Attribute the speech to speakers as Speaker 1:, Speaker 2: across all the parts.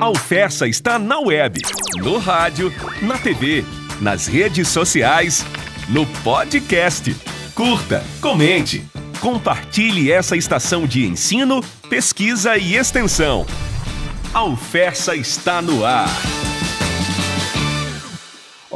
Speaker 1: A Alfessa está na web, no rádio, na TV, nas redes sociais, no podcast. Curta, comente, compartilhe essa estação de ensino, pesquisa e extensão. A Alfessa está no ar.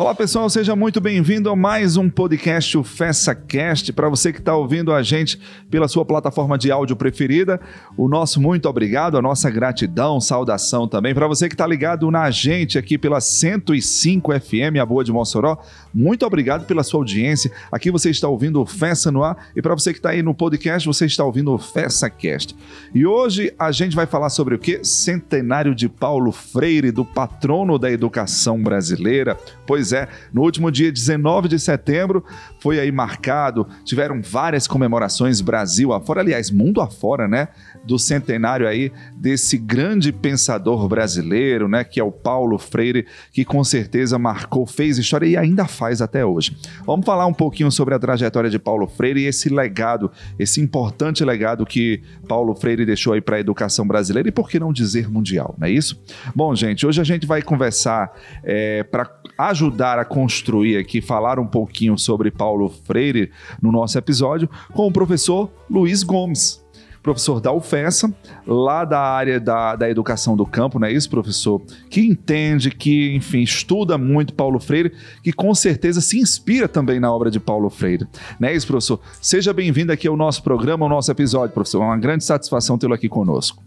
Speaker 2: Olá pessoal, seja muito bem-vindo a mais um podcast, o FessaCast. Para você que está ouvindo a gente pela sua plataforma de áudio preferida, o nosso muito obrigado, a nossa gratidão, saudação também. Para você que está ligado na gente aqui pela 105 FM, a Boa de Mossoró, muito obrigado pela sua audiência. Aqui você está ouvindo o Fessa no ar e para você que está aí no podcast, você está ouvindo o FessaCast. E hoje a gente vai falar sobre o que? Centenário de Paulo Freire, do patrono da educação brasileira. Pois No último dia 19 de setembro foi aí marcado, tiveram várias comemorações Brasil afora, aliás, mundo afora, né? Do centenário aí desse grande pensador brasileiro, né? Que é o Paulo Freire, que com certeza marcou, fez história e ainda faz até hoje. Vamos falar um pouquinho sobre a trajetória de Paulo Freire e esse legado, esse importante legado que Paulo Freire deixou aí para a educação brasileira e por que não dizer mundial, não é isso? Bom, gente, hoje a gente vai conversar é, para ajudar a construir aqui, falar um pouquinho sobre Paulo Freire no nosso episódio com o professor Luiz Gomes. Professor da UFESA, lá da área da, da educação do campo, não é isso, professor? Que entende, que, enfim, estuda muito Paulo Freire, que com certeza se inspira também na obra de Paulo Freire. Não é isso, professor? Seja bem-vindo aqui ao nosso programa, ao nosso episódio, professor. É uma grande satisfação tê-lo aqui conosco.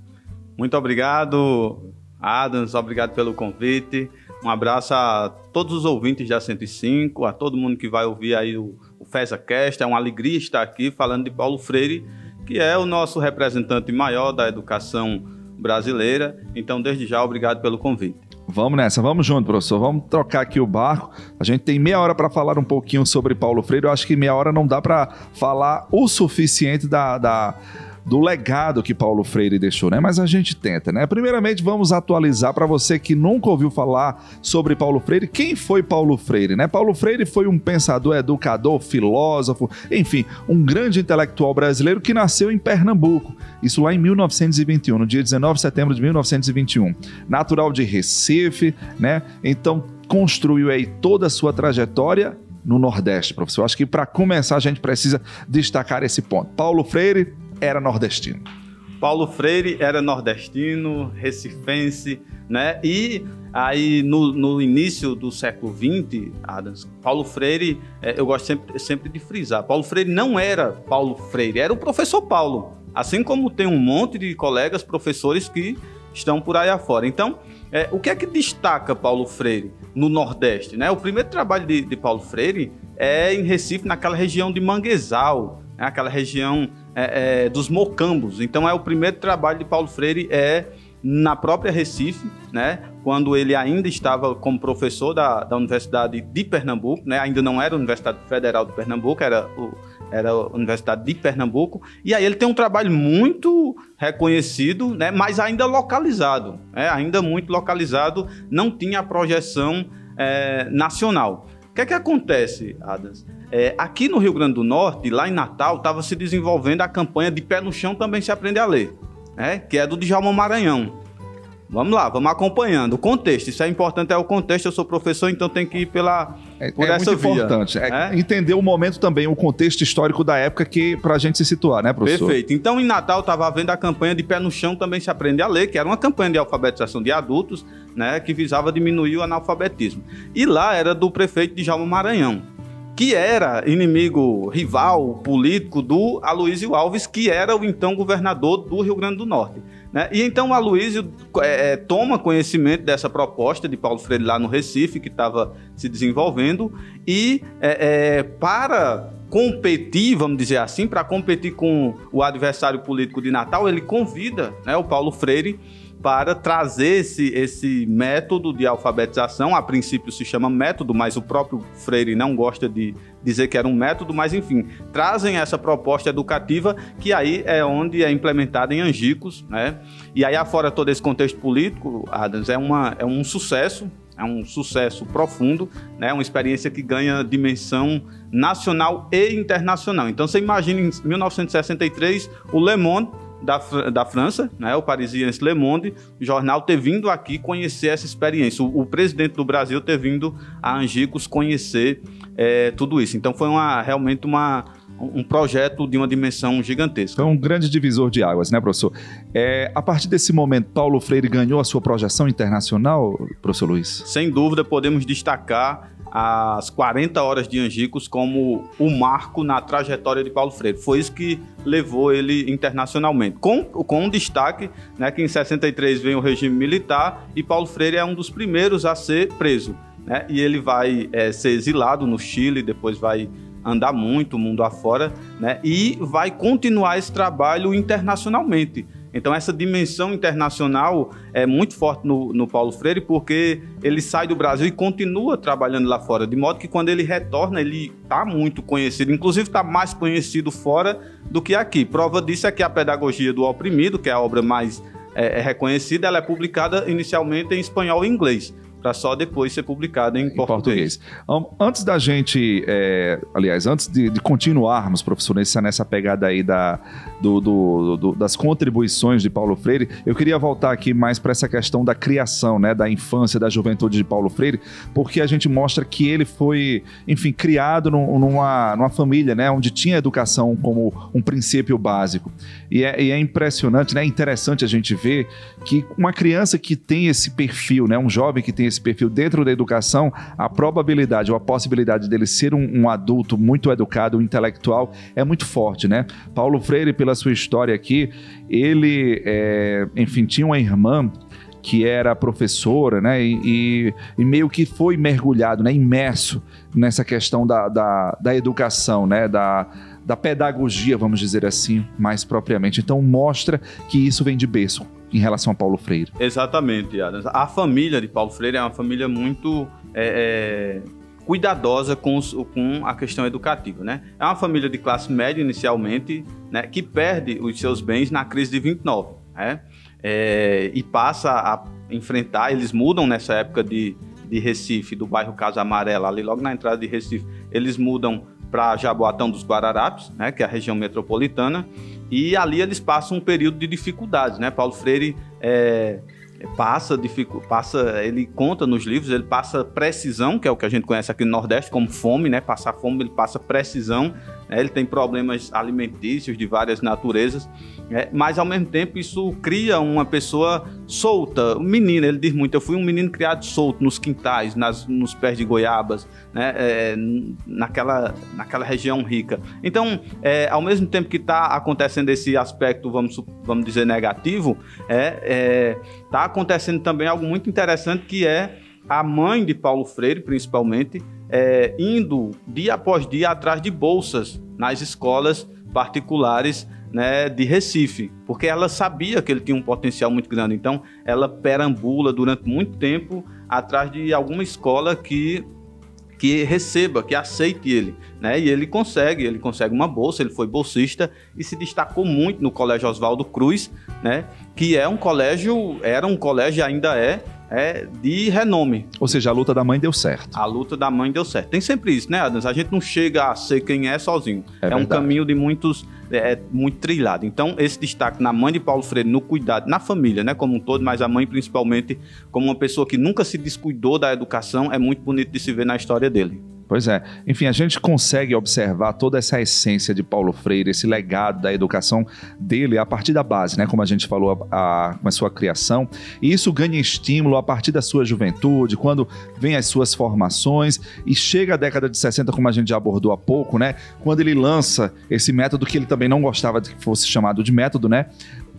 Speaker 3: Muito obrigado, Adams, obrigado pelo convite. Um abraço a todos os ouvintes da 105, a todo mundo que vai ouvir aí o, o FesaCast. É uma alegria estar aqui falando de Paulo Freire, que é o nosso representante maior da educação brasileira. Então, desde já, obrigado pelo convite.
Speaker 2: Vamos nessa, vamos junto, professor. Vamos trocar aqui o barco. A gente tem meia hora para falar um pouquinho sobre Paulo Freire. Eu acho que meia hora não dá para falar o suficiente da, da do legado que Paulo Freire deixou, né? Mas a gente tenta, né? Primeiramente, vamos atualizar para você que nunca ouviu falar sobre Paulo Freire, quem foi Paulo Freire, né? Paulo Freire foi um pensador, educador, filósofo, enfim, um grande intelectual brasileiro que nasceu em Pernambuco, isso lá em 1921, no dia 19 de setembro de 1921. Natural de Recife, né? Então, construiu aí toda a sua trajetória no Nordeste, professor. Acho que para começar a gente precisa destacar esse ponto. Paulo Freire era nordestino.
Speaker 3: Paulo Freire era nordestino, recifense, né? E aí no, no início do século XX, Adams, Paulo Freire, é, eu gosto sempre, sempre de frisar, Paulo Freire não era Paulo Freire, era o professor Paulo. Assim como tem um monte de colegas professores que estão por aí afora. Então, é, o que é que destaca Paulo Freire no Nordeste? Né? O primeiro trabalho de, de Paulo Freire é em Recife, naquela região de Manguezal, né? aquela região é, é, dos mocambos. Então é o primeiro trabalho de Paulo Freire é na própria Recife, né? Quando ele ainda estava como professor da, da Universidade de Pernambuco, né? Ainda não era a Universidade Federal de Pernambuco, era o, era a Universidade de Pernambuco. E aí ele tem um trabalho muito reconhecido, né? Mas ainda localizado, né? Ainda muito localizado, não tinha projeção é, nacional. O que é que acontece, Adams? É, aqui no Rio Grande do Norte, lá em Natal, estava se desenvolvendo a campanha de Pé no Chão também se aprende a ler, né? que é do Djalma Maranhão. Vamos lá, vamos acompanhando. O contexto, isso é importante, é o contexto. Eu sou professor, então tem que ir pela,
Speaker 2: é, por é essa muito via. importante. É, é, entender o momento também, o contexto histórico da época que para a gente se situar, né, professor?
Speaker 3: Perfeito. Então, em Natal, estava havendo a campanha de Pé no Chão também se aprende a ler, que era uma campanha de alfabetização de adultos, né, que visava diminuir o analfabetismo. E lá era do prefeito de Jalma Maranhão que era inimigo rival político do Aloysio Alves, que era o então governador do Rio Grande do Norte. Né? E então o Aloysio é, é, toma conhecimento dessa proposta de Paulo Freire lá no Recife, que estava se desenvolvendo, e é, é, para competir, vamos dizer assim, para competir com o adversário político de Natal, ele convida né, o Paulo Freire para trazer esse, esse método de alfabetização. A princípio se chama método, mas o próprio Freire não gosta de dizer que era um método, mas enfim, trazem essa proposta educativa que aí é onde é implementada em Angicos, né? E aí afora todo esse contexto político, Adams, é, uma, é um sucesso, é um sucesso profundo, né? Uma experiência que ganha dimensão nacional e internacional. Então você imagina em 1963 o Le Monde da, da França, né, o Parisiense Le Monde, o jornal ter vindo aqui conhecer essa experiência, o, o presidente do Brasil ter vindo a Angicos conhecer é, tudo isso. Então foi uma, realmente uma, um projeto de uma dimensão gigantesca.
Speaker 2: Foi um grande divisor de águas, né, professor? É, a partir desse momento, Paulo Freire ganhou a sua projeção internacional, professor Luiz?
Speaker 3: Sem dúvida, podemos destacar as 40 horas de Angicos como o marco na trajetória de Paulo Freire. Foi isso que levou ele internacionalmente. Com, com um destaque né, que em 63 vem o regime militar e Paulo Freire é um dos primeiros a ser preso. Né? E ele vai é, ser exilado no Chile, depois vai andar muito mundo afora, né? E vai continuar esse trabalho internacionalmente. Então, essa dimensão internacional é muito forte no, no, Paulo Freire, porque ele sai do Brasil e continua trabalhando lá fora, de modo que quando ele retorna, ele está muito conhecido, inclusive está mais conhecido fora do que aqui. Prova disso é que a Pedagogia do Oprimido, que é a obra mais é, é reconhecida, ela é publicada inicialmente em espanhol e inglês para só depois ser publicado em, em português.
Speaker 2: português. Antes da gente, é, aliás, antes de, de, continuarmos, professor, nessa, nessa pegada aí da, do, do, do, das contribuições de Paulo Freire, eu queria voltar aqui mais para essa questão da criação, né, da infância, da juventude de Paulo Freire, porque a gente mostra que ele foi, enfim, criado numa, numa família, né, onde tinha educação como um princípio básico. E é, e é impressionante, né, é interessante a gente ver que uma criança que tem esse perfil, né, um jovem que tem esse esse perfil dentro da educação, a probabilidade ou a possibilidade dele ser um, um adulto muito educado, um intelectual, é muito forte, né? Paulo Freire, pela sua história aqui, ele, é, enfim, tinha uma irmã que era professora, né, e, e, meio que foi mergulhado, né, imerso nessa questão da, da, da educação, né, da, da pedagogia, vamos dizer assim, mais propriamente. Então mostra que isso vem de berço em relação a Paulo Freire.
Speaker 3: Exatamente, Adams. A família de Paulo Freire é uma família muito é, é, cuidadosa com, os, com, a questão educativa, né? É uma família de classe média inicialmente, né, que perde os seus bens na crise de 29, né? É, e passa a enfrentar, eles mudam nessa época de, de Recife, do bairro Casa Amarela, ali logo na entrada de Recife, eles mudam para Jaboatão dos Guararapes, né, que é a região metropolitana, e ali eles passam um período de dificuldades, né? Paulo Freire é, passa, passa, ele conta nos livros, ele passa precisão, que é o que a gente conhece aqui no Nordeste como fome, né? Passar fome, ele passa precisão, né? ele tem problemas alimentícios de várias naturezas, né? mas ao mesmo tempo isso cria uma pessoa solta, um menino, ele diz muito, eu fui um menino criado solto nos quintais, nas, nos pés de goiabas, né? É, naquela, naquela região rica. Então, é, ao mesmo tempo que está acontecendo esse aspecto, vamos, vamos dizer, negativo, é, está é, acontecendo também algo muito interessante que é a mãe de Paulo Freire, principalmente, é, indo dia após dia atrás de bolsas nas escolas particulares né, de Recife, porque ela sabia que ele tinha um potencial muito grande. Então, ela perambula durante muito tempo atrás de alguma escola que que receba, que aceite ele, né? E ele consegue, ele consegue uma bolsa, ele foi bolsista e se destacou muito no Colégio Oswaldo Cruz, né? Que é um colégio, era um colégio ainda é é de renome.
Speaker 2: Ou seja, a luta da mãe deu certo.
Speaker 3: A luta da mãe deu certo. Tem sempre isso, né, Adams? A gente não chega a ser quem é sozinho. É, é um caminho de muitos, é, é, muito trilhado. Então, esse destaque na mãe de Paulo Freire, no cuidado, na família, né, como um todo, mas a mãe principalmente, como uma pessoa que nunca se descuidou da educação, é muito bonito de se ver na história dele.
Speaker 2: Pois é. Enfim, a gente consegue observar toda essa essência de Paulo Freire, esse legado da educação dele a partir da base, né? Como a gente falou, a, a, com a sua criação. E isso ganha estímulo a partir da sua juventude, quando vem as suas formações e chega a década de 60, como a gente já abordou há pouco, né? Quando ele lança esse método que ele também não gostava de que fosse chamado de método, né?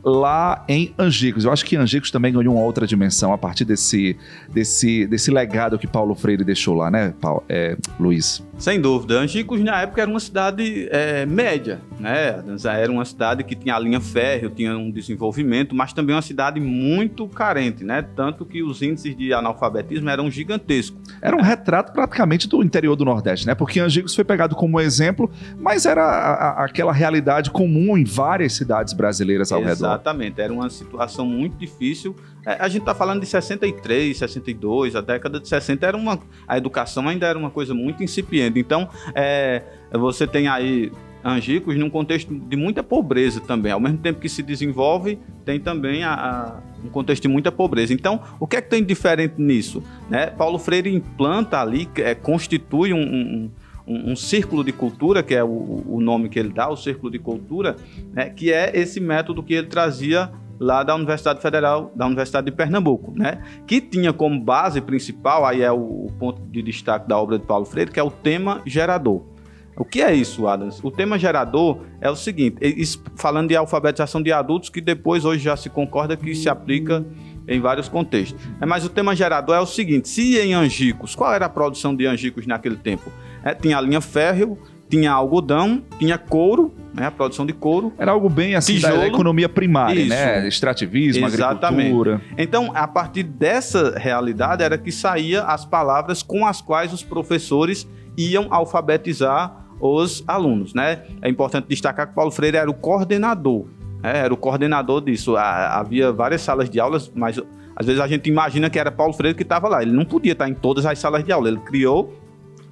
Speaker 2: Lá em Angicos. Eu acho que Angicos também ganhou uma outra dimensão a partir desse, desse, desse legado que Paulo Freire deixou lá, né, Paulo, é, Luiz?
Speaker 3: Sem dúvida. Angicos, na época, era uma cidade é, média, né? Era uma cidade que tinha a linha férrea, tinha um desenvolvimento, mas também uma cidade muito carente, né? Tanto que os índices de analfabetismo eram gigantescos.
Speaker 2: Era um retrato praticamente do interior do Nordeste, né? Porque Angicos foi pegado como exemplo, mas era a, a, aquela realidade comum em várias cidades brasileiras ao redor.
Speaker 3: Exatamente. Era uma situação muito difícil. É, a gente está falando de 63, 62, a década de 60 era uma, a educação ainda era uma coisa muito incipiente. Então, é, você tem aí Angicos num contexto de muita pobreza também. Ao mesmo tempo que se desenvolve, tem também a, a, um contexto de muita pobreza. Então, o que é que tem de diferente nisso? Né? Paulo Freire implanta ali, é, constitui um, um um, um, círculo de cultura, que é o, o, nome que ele dá, o círculo de cultura, né, que é esse método que ele trazia lá da Universidade Federal, da Universidade de Pernambuco, né? Que tinha como base principal, aí é o, o ponto de destaque da obra de Paulo Freire, que é o tema gerador. O que é isso, Adams? O tema gerador é o seguinte, falando de alfabetização de adultos, que depois hoje já se concorda que se aplica em vários contextos. Mas o tema gerador é o seguinte: se em Angicos, qual era a produção de Angicos naquele tempo? É, tinha a linha férreo, tinha algodão, tinha couro, né, a produção de couro.
Speaker 2: Era algo bem assim tijolo, da economia primária, né? Isso. né? Extrativismo, Exatamente. agricultura.
Speaker 3: Então, a partir dessa realidade era que saía as palavras com as quais os professores iam alfabetizar os alunos, né? É importante destacar que Paulo Freire era o coordenador, né? era o coordenador disso. Havia várias salas de aulas, mas às vezes a gente imagina que era Paulo Freire que estava lá. Ele não podia estar em todas as salas de aula. Ele criou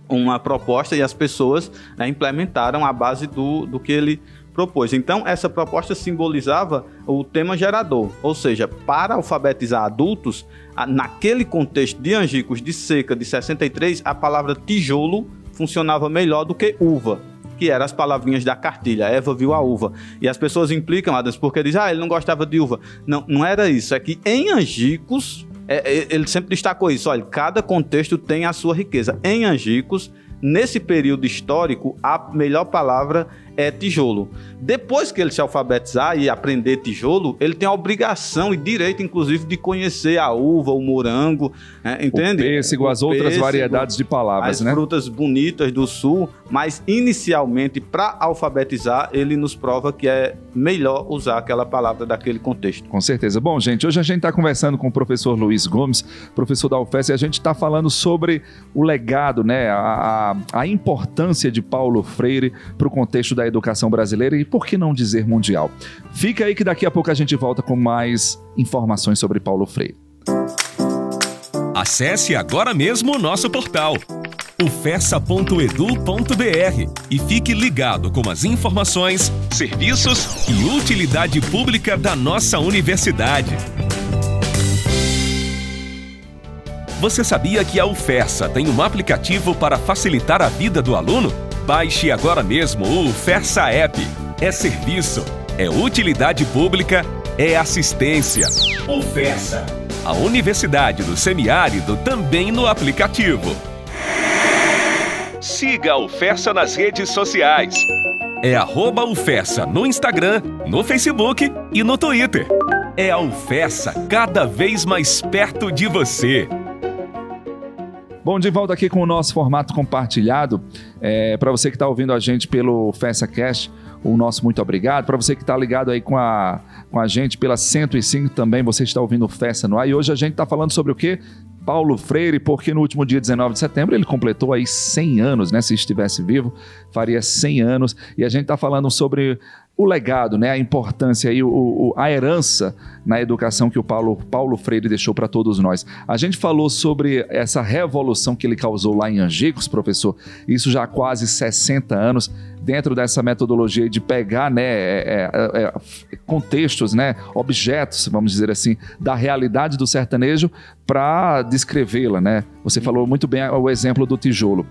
Speaker 3: uma proposta e as pessoas né, implementaram a base do, do que ele propôs. Então, essa proposta simbolizava o tema gerador, ou seja, para alfabetizar adultos, naquele contexto de Angicos de seca de 63, a palavra tijolo funcionava melhor do que uva. Que eram as palavrinhas da cartilha. Eva viu a uva. E as pessoas implicam, Adams, porque dizem, ah, ele não gostava de uva. Não, não era isso. É que em Angicos, é, é, ele sempre destacou isso. Olha, cada contexto tem a sua riqueza. Em Angicos, nesse período histórico, a melhor palavra é tijolo. Depois que ele se alfabetizar e aprender tijolo, ele tem a obrigação e direito, inclusive, de conhecer a uva, o morango, né? entende?
Speaker 2: O pêssego, o as outras pêssego, variedades de palavras,
Speaker 3: as
Speaker 2: né?
Speaker 3: As frutas bonitas do sul, mas inicialmente, para alfabetizar, ele nos prova que é melhor usar aquela palavra daquele contexto.
Speaker 2: Com certeza. Bom, gente, hoje a gente está conversando com o professor Luiz Gomes, professor da UFES, e a gente está falando sobre o legado, né, a, a, a importância de Paulo Freire para o contexto da da educação brasileira e, por que não dizer, mundial. Fica aí que daqui a pouco a gente volta com mais informações sobre Paulo Freire.
Speaker 1: Acesse agora mesmo o nosso portal ufessa.edu.br e fique ligado com as informações, serviços e utilidade pública da nossa universidade. Você sabia que a UFESA tem um aplicativo para facilitar a vida do aluno? Baixe agora mesmo o Fersa App. É serviço, é utilidade pública, é assistência. O Fersa. A Universidade do Semiárido também no aplicativo. Siga o Fersa nas redes sociais. É arroba Ufessa no Instagram, no Facebook e no Twitter. É a Ufessa cada vez mais perto de você.
Speaker 2: Bom, de volta aqui com o nosso formato compartilhado. É, Para você que está ouvindo a gente pelo FessaCast, o nosso muito obrigado. Para você que está ligado aí com a, com a gente pela 105 também, você está ouvindo Festa no ar. E hoje a gente está falando sobre o quê? Paulo Freire, porque no último dia 19 de setembro ele completou aí 100 anos, né? Se estivesse vivo, faria 100 anos. E a gente está falando sobre o legado, né, a importância e o, o, a herança na educação que o Paulo, Paulo Freire deixou para todos nós. A gente falou sobre essa revolução que ele causou lá em Angicos, professor, isso já há quase 60 anos, dentro dessa metodologia de pegar né, é, é, é, contextos, né, objetos, vamos dizer assim, da realidade do sertanejo para descrevê-la. Né? Você falou muito bem o exemplo do tijolo.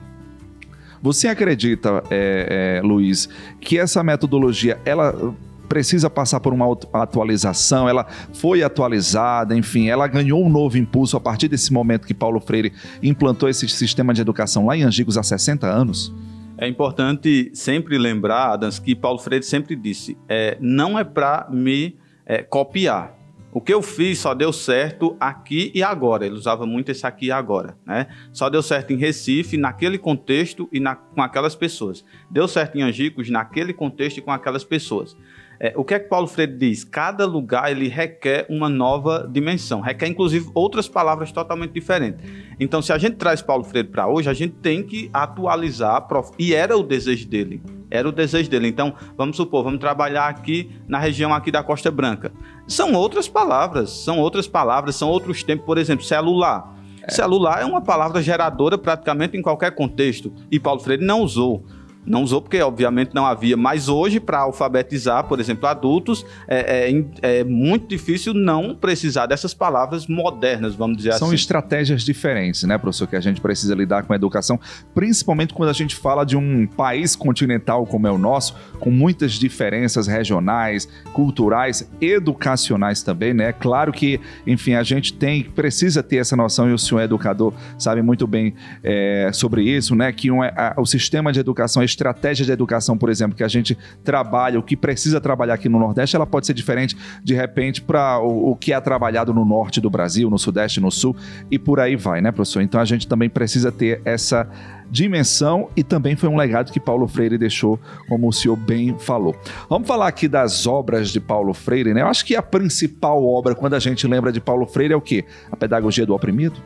Speaker 2: Você acredita, é, é, Luiz, que essa metodologia ela precisa passar por uma atualização, ela foi atualizada, enfim, ela ganhou um novo impulso a partir desse momento que Paulo Freire implantou esse sistema de educação lá em Angicos há 60 anos?
Speaker 3: É importante sempre lembrar, Adams, que Paulo Freire sempre disse: é, não é para me é, copiar, o que eu fiz só deu certo aqui e agora. Ele usava muito esse aqui e agora, né? Só deu certo em Recife, naquele contexto e na, com aquelas pessoas. Deu certo em Angicos, naquele contexto e com aquelas pessoas. É, o que é que Paulo Freire diz? Cada lugar ele requer uma nova dimensão, requer inclusive outras palavras totalmente diferentes. Então, se a gente traz Paulo Freire para hoje, a gente tem que atualizar, e era o desejo dele. Era o desejo dele. Então, vamos supor, vamos trabalhar aqui na região aqui da Costa Branca. São outras palavras, são outras palavras, são outros tempos. Por exemplo, celular. É. Celular é uma palavra geradora praticamente em qualquer contexto. E Paulo Freire não usou. Não usou porque, obviamente, não havia. Mas hoje, para alfabetizar, por exemplo, adultos, é, é, é, muito difícil não precisar dessas palavras modernas, vamos dizer
Speaker 2: São
Speaker 3: assim.
Speaker 2: São estratégias diferentes, né, professor, que a gente precisa lidar com a educação, principalmente quando a gente fala de um país continental como é o nosso, com muitas diferenças regionais, culturais, educacionais também, né? Claro que, enfim, a gente tem, precisa ter essa noção, e o senhor é educador sabe muito bem é, sobre isso, né? Que um, é, a, o sistema de educação é estratégia de educação, por exemplo, que a gente trabalha, o que precisa trabalhar aqui no Nordeste, ela pode ser diferente, de repente, para o, o, que é trabalhado no Norte do Brasil, no Sudeste, no Sul, e por aí vai, né, professor? Então a gente também precisa ter essa dimensão e também foi um legado que Paulo Freire deixou, como o senhor bem falou. Vamos falar aqui das obras de Paulo Freire, né? Eu acho que a principal obra, quando a gente lembra de Paulo Freire, é o quê? A Pedagogia do Oprimido?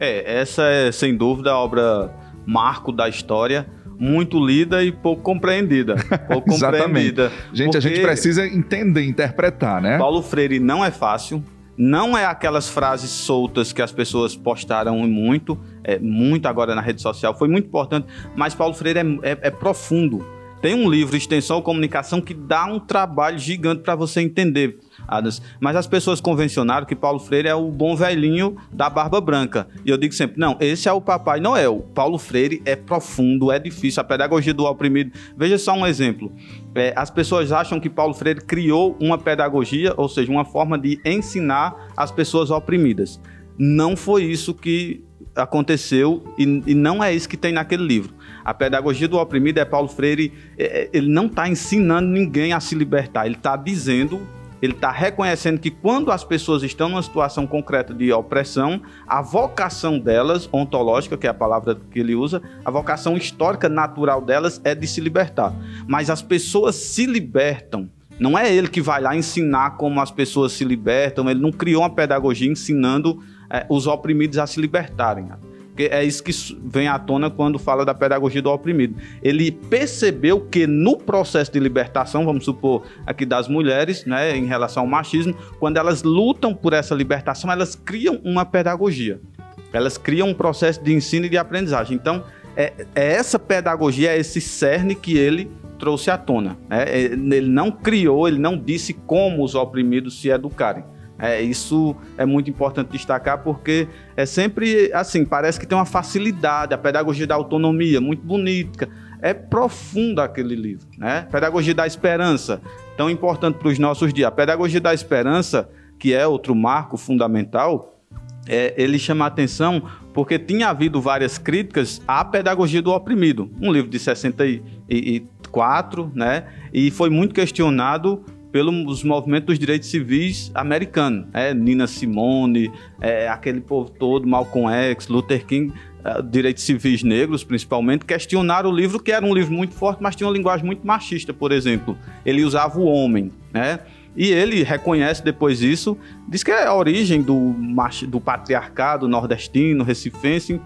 Speaker 3: É, essa é sem dúvida a obra marco da história muito lida e pouco compreendida. Pouco compreendida.
Speaker 2: Gente, a gente precisa entender, interpretar, né?
Speaker 3: Paulo Freire não é fácil. Não é aquelas frases soltas que as pessoas postaram muito, é, muito agora na rede social. Foi muito importante, mas Paulo Freire é, é, é profundo. Tem um livro, Extensão Comunicação, que dá um trabalho gigante para você entender Adams. Mas as pessoas convencionaram que Paulo Freire é o bom velhinho da barba branca. E eu digo sempre, não, esse é o Papai Noel. Paulo Freire é profundo, é difícil. A pedagogia do oprimido. Veja só um exemplo. É, as pessoas acham que Paulo Freire criou uma pedagogia, ou seja, uma forma de ensinar as pessoas oprimidas. Não foi isso que aconteceu e, e, não é isso que tem naquele livro. A pedagogia do oprimido é Paulo Freire, é, é ele não está ensinando ninguém a se libertar, ele está dizendo ele está reconhecendo que quando as pessoas estão numa situação concreta de opressão, a vocação delas, ontológica, que é a palavra que ele usa, a vocação histórica natural delas é de se libertar. Mas as pessoas se libertam. Não é ele que vai lá ensinar como as pessoas se libertam, ele não criou uma pedagogia ensinando é, os oprimidos a se libertarem. Porque é isso que vem à tona quando fala da pedagogia do oprimido. Ele percebeu que no processo de libertação, vamos supor aqui das mulheres, né, em relação ao machismo, quando elas lutam por essa libertação, elas criam uma pedagogia. Elas criam um processo de ensino e de aprendizagem. Então, é, é essa pedagogia, é esse cerne que ele trouxe à tona. Né? Ele não criou, ele não disse como os oprimidos se educarem é, isso é muito importante destacar porque é sempre assim, parece que tem uma facilidade, a pedagogia da autonomia, muito bonita. É profunda aquele livro, né? Pedagogia da esperança, tão importante para os nossos dias. A pedagogia da esperança, que é outro marco fundamental, é, ele chama atenção porque tinha havido várias críticas à pedagogia do oprimido, um livro de 64, né? E foi muito questionado pelos movimentos dos direitos civis americanos. É, Nina Simone, é, aquele povo todo, Malcolm X, Luther King, é, direitos civis negros principalmente, questionaram o livro, que era um livro muito forte, mas tinha uma linguagem muito machista, por exemplo. Ele usava o homem, né? E ele reconhece depois isso, diz que é a origem do, do patriarcado nordestino, recifense.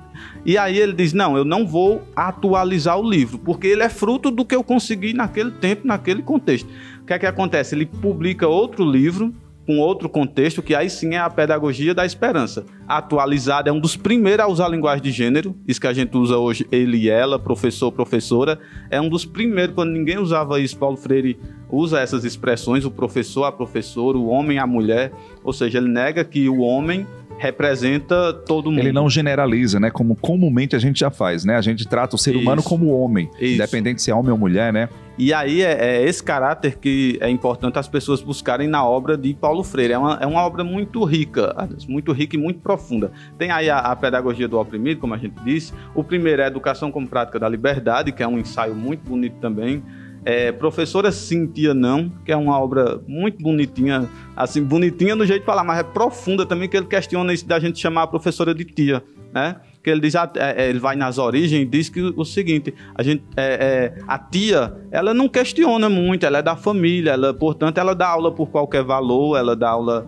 Speaker 3: E aí ele diz: Não, eu não vou atualizar o livro, porque ele é fruto do que eu consegui naquele tempo, naquele contexto. Que é que acontece? Ele publica outro livro com outro contexto, que aí sim é a pedagogia da esperança. Atualizada é um dos primeiros a usar a linguagem de gênero, isso que a gente usa hoje, ele e ela, professor, professora, é um dos primeiros, quando ninguém usava isso, Paulo Freire usa essas expressões, o professor, a professora, o homem, a mulher, ou seja, ele nega que o homem representa todo mundo.
Speaker 2: Ele não generaliza, né? Como comumente a gente já faz, né? A gente trata o ser Isso. humano como homem, Isso. independente se é homem ou mulher, né?
Speaker 3: E aí é, é, esse caráter que é importante as pessoas buscarem na obra de Paulo Freire. É uma, é uma obra muito rica, muito rica e muito profunda. Tem aí a, a pedagogia do oprimido, como a gente disse. O primeiro é a educação como prática da liberdade, que é um ensaio muito bonito também. É, Professora Cintia Não, que é uma obra muito bonitinha, assim, bonitinha no jeito de falar, mas é profunda também, que ele questiona isso da gente chamar a professora de tia, né? Que ele diz, é, é, ele vai nas origens e diz que o, seguinte, a gente, é, é, a tia, ela não questiona muito, ela é da família, ela, portanto, ela dá aula por qualquer valor, ela dá aula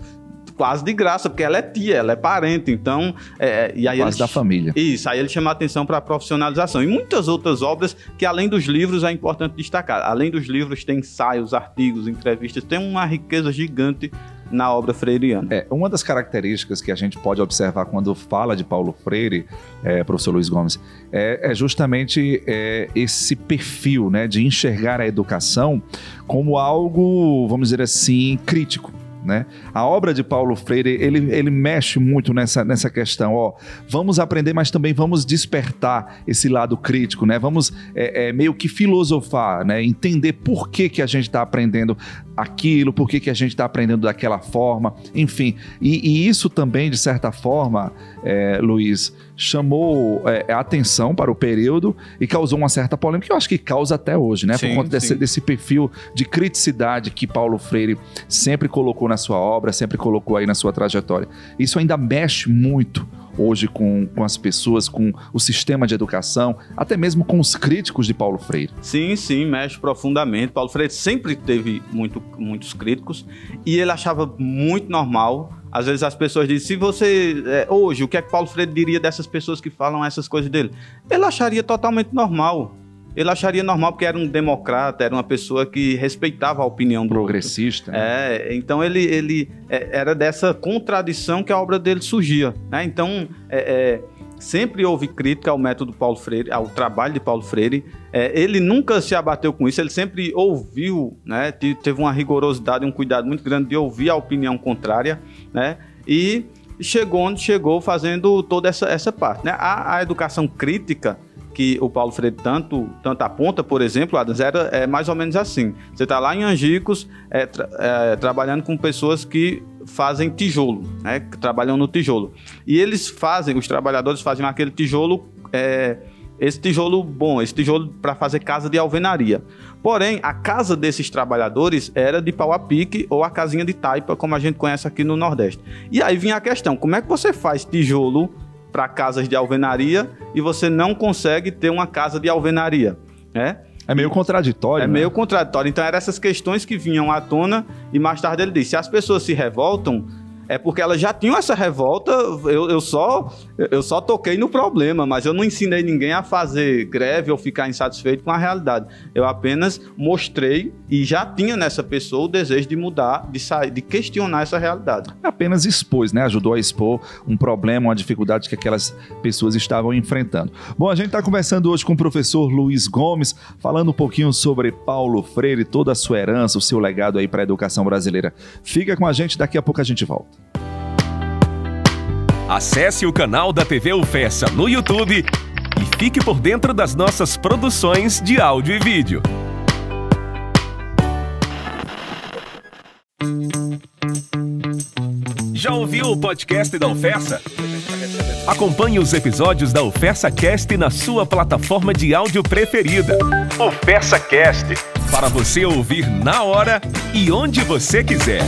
Speaker 3: quase de graça, porque ela é tia, ela é parente, então... É,
Speaker 2: e aí quase ele, da família.
Speaker 3: Isso, aí ele chama a atenção para a profissionalização. E muitas outras obras que, além dos livros, é importante destacar. Além dos livros, tem ensaios, artigos, entrevistas, tem uma riqueza gigante na obra freiriana.
Speaker 2: É, uma das características que a gente pode observar quando fala de Paulo Freire, é, professor Luiz Gomes, é, é justamente é, esse perfil né, de enxergar a educação como algo, vamos dizer assim, crítico. Né? A obra de Paulo Freire, ele, ele mexe muito nessa, nessa questão, ó, vamos aprender, mas também vamos despertar esse lado crítico, né? Vamos é, é, meio que filosofar, né? Entender por que, que a gente está aprendendo aquilo, por que, que a gente está aprendendo daquela forma, enfim. E, e, isso também, de certa forma, é, Luiz, chamou é, atenção para o período e causou uma certa polêmica, que eu acho que causa até hoje, né? Sim, por conta desse, desse, perfil de criticidade que Paulo Freire sempre colocou na sua obra, sempre colocou aí na sua trajetória. Isso ainda mexe muito hoje com, com as pessoas, com o sistema de educação, até mesmo com os críticos de Paulo Freire.
Speaker 3: Sim, sim, mexe profundamente. Paulo Freire sempre teve muito, muitos críticos e ele achava muito normal. Às vezes as pessoas dizem, se você, é, hoje, o que é que Paulo Freire diria dessas pessoas que falam essas coisas dele? Ele acharia totalmente normal ele acharia normal porque era um democrata, era uma pessoa que respeitava a opinião do
Speaker 2: progressista.
Speaker 3: Outro. Né? É, então ele, ele é, era dessa contradição que a obra dele surgia. Né? Então é, é, sempre houve crítica ao método Paulo Freire, ao trabalho de Paulo Freire. É, ele nunca se abateu com isso. Ele sempre ouviu, né? teve uma rigorosidade, um cuidado muito grande de ouvir a opinião contrária, né? E chegou onde chegou fazendo toda essa, essa parte. Né? A, a educação crítica que o Paulo Freire tanto, tanto aponta, por exemplo, Adams, era é mais ou menos assim. Você está lá em Angicos é, tra é, trabalhando com pessoas que fazem tijolo, né, que trabalham no tijolo. E eles fazem, os trabalhadores fazem aquele tijolo, é, esse tijolo bom, esse tijolo para fazer casa de alvenaria. Porém, a casa desses trabalhadores era de pau a pique ou a casinha de taipa, como a gente conhece aqui no Nordeste. E aí vinha a questão, como é que você faz tijolo para casas de alvenaria e você não consegue ter uma casa de alvenaria, né?
Speaker 2: É meio contraditório.
Speaker 3: É né? meio contraditório. Então eram essas questões que vinham à tona e mais tarde ele disse: se as pessoas se revoltam, é porque elas já tinham essa revolta, eu, eu, só, eu só toquei no problema, mas eu não ensinei ninguém a fazer greve ou ficar insatisfeito com a realidade. Eu apenas mostrei e já tinha nessa pessoa o desejo de mudar, de sair, de questionar essa realidade.
Speaker 2: Apenas expôs, né? Ajudou a expor um problema, uma dificuldade que aquelas pessoas estavam enfrentando. Bom, a gente está conversando hoje com o professor Luiz Gomes, falando um pouquinho sobre Paulo Freire, toda a sua herança, o seu legado aí para a educação brasileira. Fica com a gente, daqui a pouco a gente volta.
Speaker 1: Acesse o canal da TV UFESA no YouTube e fique por dentro das nossas produções de áudio e vídeo. Já ouviu o podcast da UFESA? Acompanhe os episódios da UFESA Cast na sua plataforma de áudio preferida. UFESA Cast, para você ouvir na hora e onde você quiser.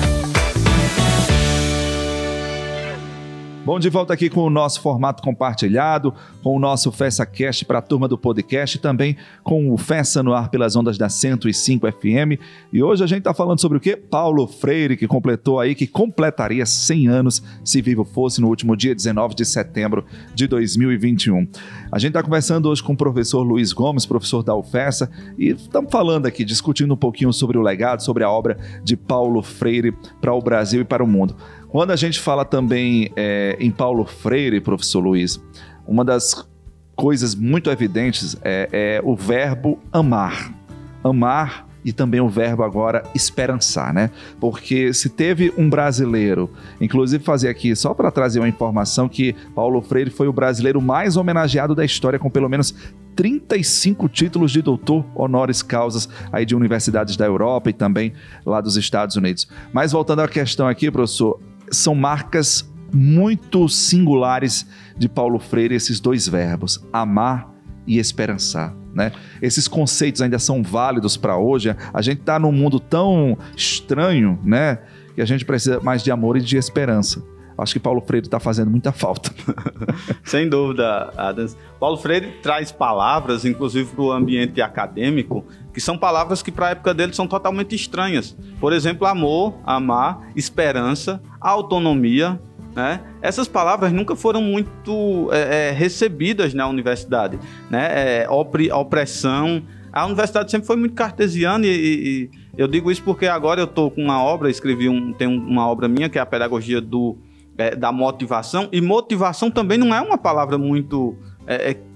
Speaker 2: Bom, de volta aqui com o nosso formato compartilhado, com o nosso FessaCast para a turma do podcast, também com o Fessa no ar pelas ondas da 105 FM. E hoje a gente está falando sobre o quê? Paulo Freire, que completou aí, que completaria 100 anos, se vivo fosse, no último dia 19 de setembro de 2021. A gente está conversando hoje com o professor Luiz Gomes, professor da UFESA, e estamos falando aqui, discutindo um pouquinho sobre o legado, sobre a obra de Paulo Freire para o Brasil e para o mundo. Quando a gente fala também é, em Paulo Freire, professor Luiz, uma das coisas muito evidentes é, é o verbo amar. Amar e também o verbo agora esperançar, né? Porque se teve um brasileiro, inclusive fazer aqui só para trazer uma informação que Paulo Freire foi o brasileiro mais homenageado da história com pelo menos 35 títulos de doutor honoris causas aí de universidades da Europa e também lá dos Estados Unidos. Mas voltando à questão aqui, professor, são marcas muito singulares de Paulo Freire, esses dois verbos, amar e esperançar. Né? Esses conceitos ainda são válidos para hoje. A gente está num mundo tão estranho, né? Que a gente precisa mais de amor e de esperança. Acho que Paulo Freire está fazendo muita falta.
Speaker 3: Sem dúvida, Adams. Paulo Freire traz palavras, inclusive para o ambiente acadêmico, que são palavras que para a época dele são totalmente estranhas. Por exemplo, amor, amar, esperança, autonomia. Né? Essas palavras nunca foram muito é, é, recebidas na universidade. Né? É, opressão. A universidade sempre foi muito cartesiana e, e Eu digo isso porque agora eu estou com uma obra, escrevi um, tem uma obra minha que é a pedagogia do, é, da motivação, e motivação também não é uma palavra muito é, é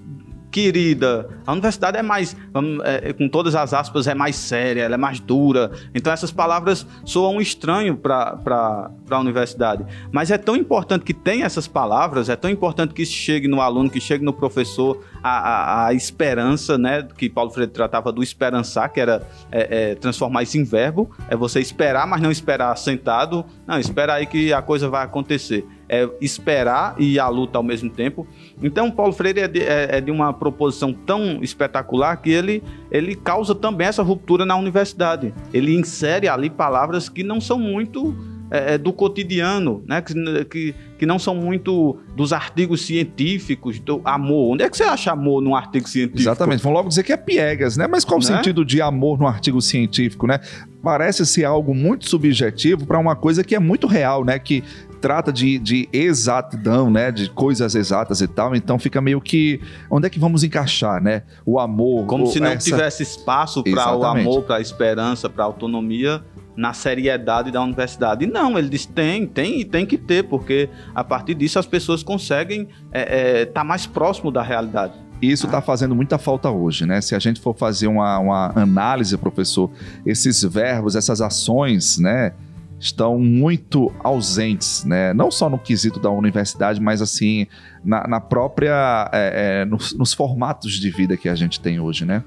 Speaker 3: querida. A universidade é mais, é, com todas as aspas, é mais séria, ela é mais dura. Então essas palavras soam estranho para a universidade. Mas é tão importante que tenha essas palavras, é tão importante que isso chegue no aluno, que chegue no professor, a, a, a esperança, né? Que Paulo Freire tratava do esperançar, que era é, é, transformar isso em verbo. É você esperar, mas não esperar sentado. Não, espera aí que a coisa vai acontecer é, esperar e a luta ao mesmo tempo. Então, Paulo Freire é de, é, é de, uma proposição tão espetacular que ele, ele causa também essa ruptura na universidade. Ele insere ali palavras que não são muito é, é do cotidiano, né? Que, que, que, não são muito dos artigos científicos, do amor. Onde é que você acha amor num artigo científico?
Speaker 2: Exatamente, vão logo dizer que é piegas, né? Mas qual o né? sentido de amor num artigo científico, né? Parece ser algo muito subjetivo para uma coisa que é muito real, né? Que trata de, de exatidão, né? De coisas exatas e tal. Então fica meio que. Onde é que vamos encaixar, né? O amor.
Speaker 3: Como se não essa... tivesse espaço para o amor, para a esperança, para a autonomia na seriedade da universidade. Não, ele diz tem, tem e tem que ter, porque a partir disso as pessoas conseguem estar é, é, tá mais próximo da realidade.
Speaker 2: Isso está fazendo muita falta hoje, né? Se a gente for fazer uma, uma análise, professor, esses verbos, essas ações, né? Estão muito ausentes, né? Não só no quesito da universidade, mas assim na, na própria é, é, nos, nos, formatos de vida que a gente tem hoje, né?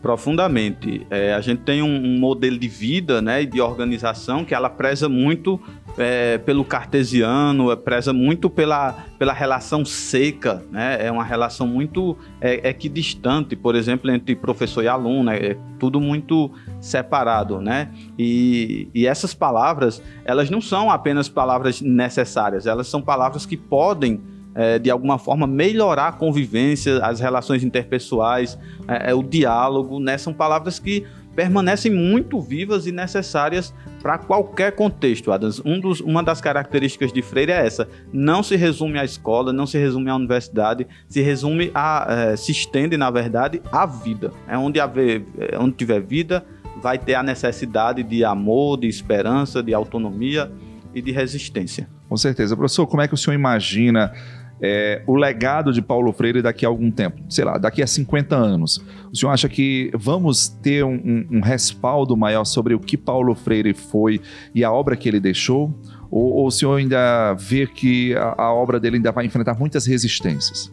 Speaker 3: Profundamente. É, a gente tem um, um, modelo de vida, né, e de organização que ela preza muito é, pelo cartesiano, é, preza muito pela, pela relação seca, né? É uma relação muito é, equidistante, por exemplo, entre professor e aluno, é tudo muito separado, né? E, e essas palavras, elas não são apenas palavras necessárias, elas são palavras que podem é, de alguma forma melhorar a convivência, as relações interpessoais, é, é, o diálogo, né? São palavras que permanecem muito vivas e necessárias para qualquer contexto, Adams. Um dos, uma das características de Freire é essa: não se resume à escola, não se resume à universidade, se resume a, é, se estende, na verdade, à vida. É onde, haver, é onde tiver vida, vai ter a necessidade de amor, de esperança, de autonomia e de resistência.
Speaker 2: Com certeza. Professor, como é que o senhor imagina é, o legado de Paulo Freire daqui a algum tempo, sei lá, daqui a 50 anos. O senhor acha que vamos ter um, um, um respaldo maior sobre o que Paulo Freire foi e a obra que ele deixou? Ou, ou o senhor ainda vê que a, a, obra dele ainda vai enfrentar muitas resistências?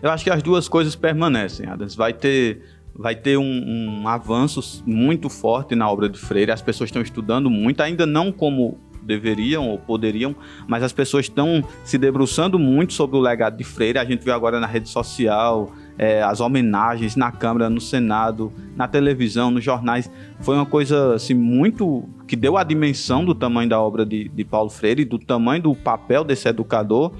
Speaker 3: Eu acho que as duas coisas permanecem, Adams. Vai ter, vai ter um, um avanço muito forte na obra de Freire. As pessoas estão estudando muito, ainda não como deveriam ou poderiam, mas as pessoas estão se debruçando muito sobre o legado de Freire. A gente vê agora na rede social, é, as homenagens na Câmara, no Senado, na televisão, nos jornais. Foi uma coisa assim, muito. que deu a dimensão do tamanho da obra de, de Paulo Freire, do tamanho do papel desse educador.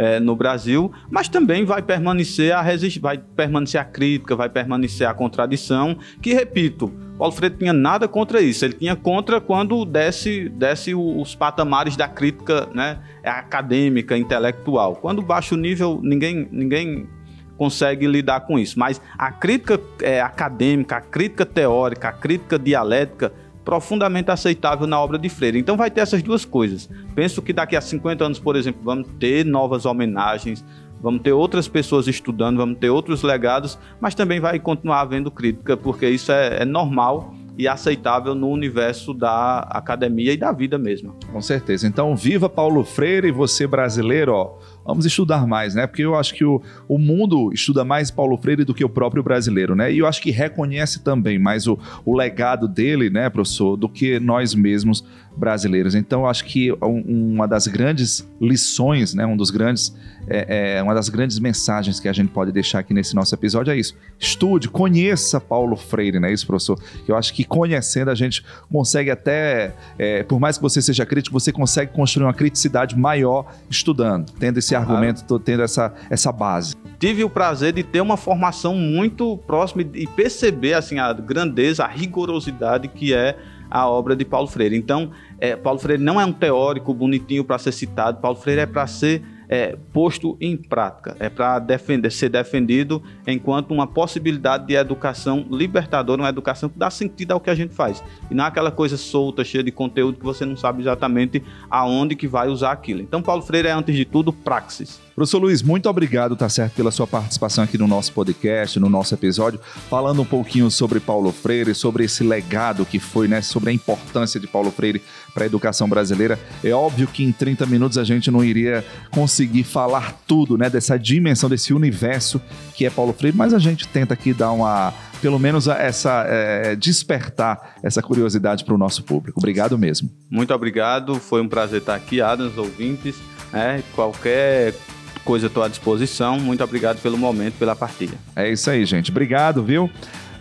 Speaker 3: É, no Brasil, mas também vai permanecer a resist... vai permanecer a crítica, vai permanecer a contradição, que repito, Paulo Freire tinha nada contra isso. Ele tinha contra quando desce, desce os patamares da crítica né, acadêmica, intelectual. Quando baixa o nível, ninguém, ninguém consegue lidar com isso. Mas a crítica é, acadêmica, a crítica teórica, a crítica dialética, profundamente aceitável na obra de Freire. Então vai ter essas duas coisas. Penso que daqui a 50 anos, por exemplo, vamos ter novas homenagens, vamos ter outras pessoas estudando, vamos ter outros legados, mas também vai continuar havendo crítica, porque isso é, é normal e aceitável no universo da academia e da vida mesmo.
Speaker 2: Com certeza. Então, viva Paulo Freire e você brasileiro, ó vamos estudar mais, né? Porque eu acho que o, o mundo estuda mais Paulo Freire do que o próprio brasileiro, né? E eu acho que reconhece também mais o, o legado dele, né, professor, do que nós mesmos brasileiros. Então, eu acho que uma das grandes lições, né, um dos grandes, é, é, uma das grandes mensagens que a gente pode deixar aqui nesse nosso episódio é isso. Estude, conheça Paulo Freire, né, isso, professor? Eu acho que conhecendo a gente consegue até, é, por mais que você seja crítico, você consegue construir uma criticidade maior estudando, tendo esse argumento, tô tendo essa, essa base.
Speaker 3: Tive o prazer de ter uma formação muito próxima e perceber assim a grandeza, a rigorosidade que é a obra de Paulo Freire. Então, é, Paulo Freire não é um teórico bonitinho para ser citado, Paulo Freire é para ser é, posto em prática, é para defender, ser defendido enquanto uma possibilidade de educação libertadora, uma educação que dá sentido ao que a gente faz. E não é aquela coisa solta, cheia de conteúdo que você não sabe exatamente aonde que vai usar aquilo. Então, Paulo Freire é, antes de tudo, praxis.
Speaker 2: Professor Luiz, muito obrigado, tá certo, pela sua participação aqui no nosso podcast, no nosso episódio, falando um pouquinho sobre Paulo Freire, sobre esse legado que foi, né, sobre a importância de Paulo Freire para a educação brasileira. É óbvio que em 30 minutos a gente não iria conseguir falar tudo, né, dessa dimensão, desse universo que é Paulo Freire, mas a gente tenta aqui dar uma pelo menos essa é, despertar essa curiosidade para o nosso público. Obrigado mesmo.
Speaker 3: Muito obrigado, foi um prazer estar aqui, Adams, ouvintes. É, qualquer coisa estou à disposição. Muito obrigado pelo momento, pela partilha.
Speaker 2: É isso aí, gente. Obrigado, viu?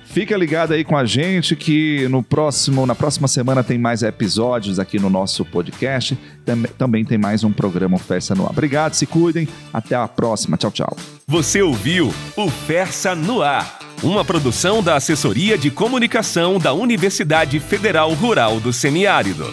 Speaker 2: Fica ligado aí com a gente que no próximo, na próxima semana tem mais episódios aqui no nosso podcast. Também tem mais um programa Festa no Ar. Obrigado, se cuidem. Até a próxima. Tchau, tchau.
Speaker 1: Você ouviu o Fersa no Ar, uma produção da Assessoria de Comunicação da Universidade Federal Rural do Semiárido.